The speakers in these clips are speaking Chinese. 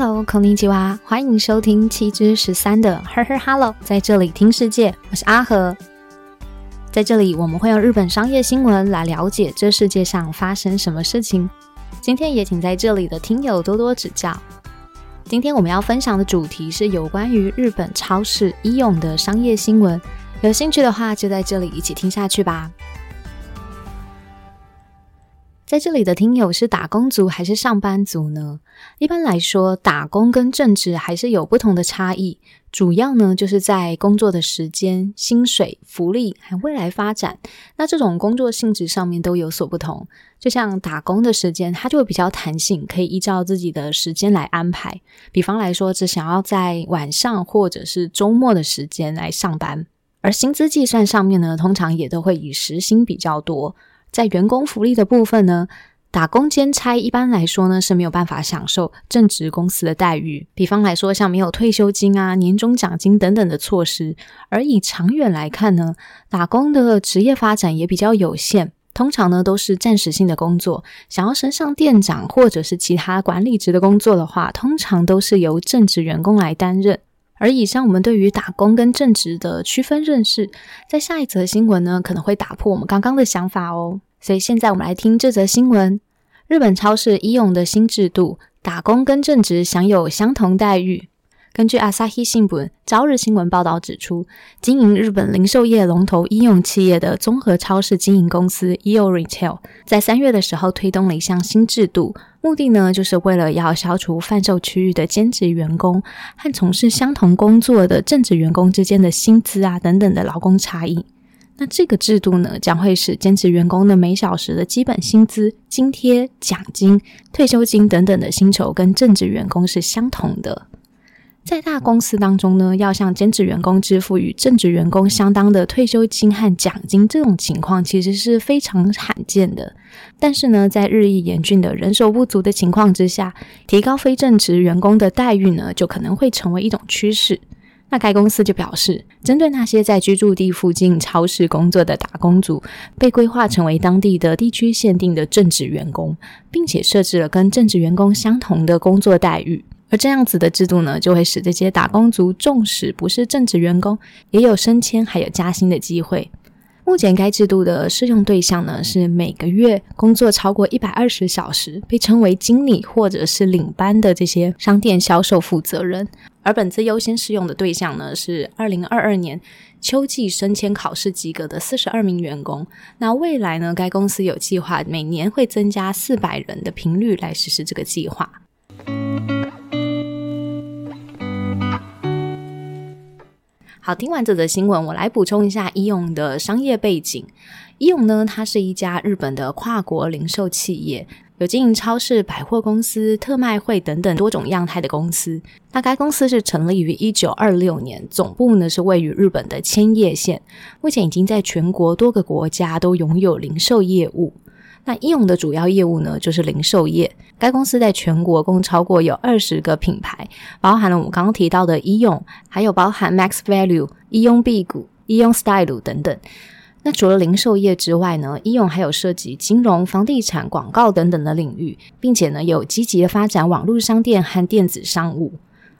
Hello，空尼吉娃，欢迎收听七之十三的呵呵 Her Hello，在这里听世界，我是阿和。在这里，我们会用日本商业新闻来了解这世界上发生什么事情。今天也请在这里的听友多多指教。今天我们要分享的主题是有关于日本超市医用的商业新闻。有兴趣的话，就在这里一起听下去吧。在这里的听友是打工族还是上班族呢？一般来说，打工跟正职还是有不同的差异，主要呢就是在工作的时间、薪水、福利还未来发展。那这种工作性质上面都有所不同。就像打工的时间，它就会比较弹性，可以依照自己的时间来安排。比方来说，只想要在晚上或者是周末的时间来上班。而薪资计算上面呢，通常也都会以时薪比较多。在员工福利的部分呢，打工兼差一般来说呢是没有办法享受正职公司的待遇。比方来说，像没有退休金啊、年终奖金等等的措施。而以长远来看呢，打工的职业发展也比较有限，通常呢都是暂时性的工作。想要升上店长或者是其他管理职的工作的话，通常都是由正职员工来担任。而以上我们对于打工跟正职的区分认识，在下一则新闻呢可能会打破我们刚刚的想法哦。所以现在我们来听这则新闻：日本超市医用的新制度，打工跟正职享有相同待遇。根据阿萨希新闻、朝日新闻报道指出，经营日本零售业龙头医用企业的综合超市经营公司 EO Retail，在三月的时候推动了一项新制度。目的呢，就是为了要消除贩售区域的兼职员工和从事相同工作的正职员工之间的薪资啊等等的劳工差异。那这个制度呢，将会使兼职员工的每小时的基本薪资、津贴、奖金、退休金等等的薪酬跟正职员工是相同的。在大公司当中呢，要向兼职员工支付与正职员工相当的退休金和奖金，这种情况其实是非常罕见的。但是呢，在日益严峻的人手不足的情况之下，提高非正职员工的待遇呢，就可能会成为一种趋势。那该公司就表示，针对那些在居住地附近超市工作的打工族，被规划成为当地的地区限定的正职员工，并且设置了跟正职员工相同的工作待遇。而这样子的制度呢，就会使这些打工族，纵使不是正职员工，也有升迁还有加薪的机会。目前该制度的适用对象呢，是每个月工作超过一百二十小时，被称为经理或者是领班的这些商店销售负责人。而本次优先适用的对象呢，是二零二二年秋季升迁考试及格的四十二名员工。那未来呢，该公司有计划每年会增加四百人的频率来实施这个计划。好，听完这则新闻，我来补充一下医用的商业背景。医用呢，它是一家日本的跨国零售企业，有经营超市、百货公司、特卖会等等多种样态的公司。那该公司是成立于一九二六年，总部呢是位于日本的千叶县，目前已经在全国多个国家都拥有零售业务。那医用的主要业务呢，就是零售业。该公司在全国共超过有二十个品牌，包含了我们刚刚提到的医用，还有包含 Max Value、医用 B 股、医用 Style 等等。那除了零售业之外呢，医用还有涉及金融、房地产、广告等等的领域，并且呢，有积极的发展网络商店和电子商务。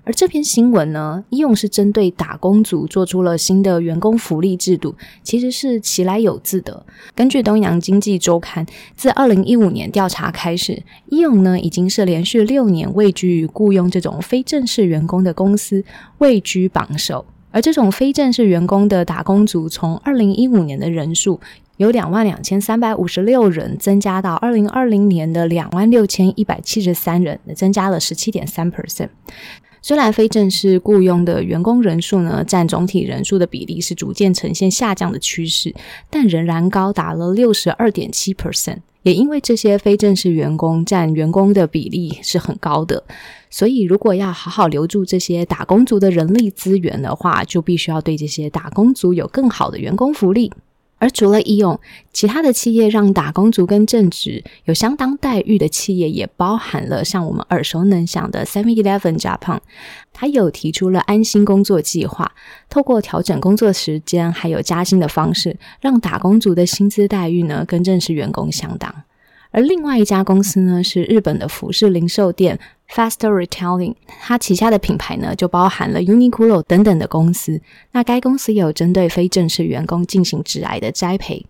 而这篇新闻呢，医用是针对打工族做出了新的员工福利制度，其实是其来有自的。根据东洋经济周刊，自二零一五年调查开始，医用呢已经是连续六年位居于雇佣这种非正式员工的公司位居榜首。而这种非正式员工的打工族，从二零一五年的人数有两万两千三百五十六人，增加到二零二零年的两万六千一百七十三人，增加了十七点三 percent。虽然非正式雇佣的员工人数呢，占总体人数的比例是逐渐呈现下降的趋势，但仍然高达了六十二点七 percent。也因为这些非正式员工占员工的比例是很高的，所以如果要好好留住这些打工族的人力资源的话，就必须要对这些打工族有更好的员工福利。而除了医用，其他的企业让打工族跟正职有相当待遇的企业，也包含了像我们耳熟能详的 Seven Eleven Japan，它有提出了安心工作计划，透过调整工作时间还有加薪的方式，让打工族的薪资待遇呢跟正式员工相当。而另外一家公司呢，是日本的服饰零售店 Faster Retailing，它旗下的品牌呢就包含了 Uniqlo 等等的公司。那该公司也有针对非正式员工进行致癌的栽培。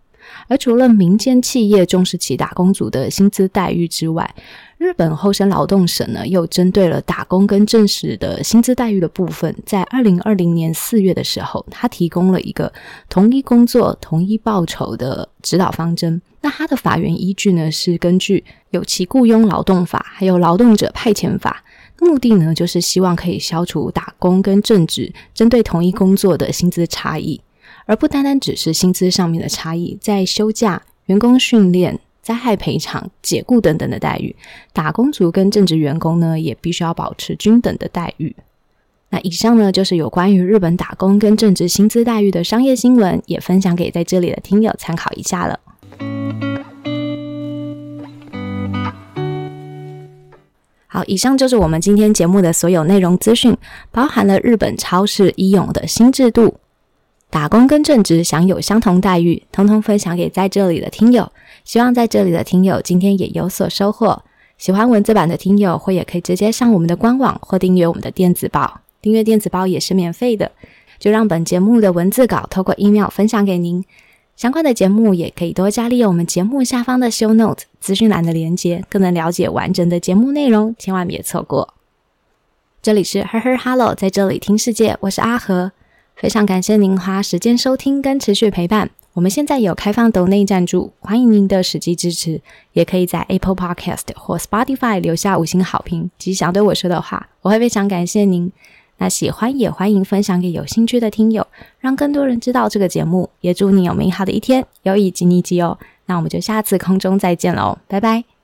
而除了民间企业重视其打工族的薪资待遇之外，日本厚生劳动省呢又针对了打工跟正式的薪资待遇的部分，在二零二零年四月的时候，它提供了一个同一工作同一报酬的指导方针。那它的法源依据呢，是根据有其雇佣劳动法，还有劳动者派遣法，目的呢就是希望可以消除打工跟正职针对同一工作的薪资差异，而不单单只是薪资上面的差异，在休假、员工训练、灾害赔偿、解雇等等的待遇，打工族跟正职员工呢也必须要保持均等的待遇。那以上呢就是有关于日本打工跟正职薪资待遇的商业新闻，也分享给在这里的听友参考一下了。好，以上就是我们今天节目的所有内容资讯，包含了日本超市医勇的新制度，打工跟正职享有相同待遇，通通分享给在这里的听友。希望在这里的听友今天也有所收获。喜欢文字版的听友，或也可以直接上我们的官网或订阅我们的电子报，订阅电子报也是免费的。就让本节目的文字稿透过 email 分享给您。相关的节目也可以多加利用我们节目下方的 show note 资讯栏的连接，更能了解完整的节目内容，千万别错过。这里是 Her Her Hello，在这里听世界，我是阿和，非常感谢您花时间收听跟持续陪伴。我们现在有开放抖内赞助，欢迎您的实际支持，也可以在 Apple Podcast 或 Spotify 留下五星好评及想对我说的话，我会非常感谢您。那喜欢也欢迎分享给有兴趣的听友，让更多人知道这个节目。也祝你有美好的一天，有以及你吉哦。那我们就下次空中再见喽，拜拜。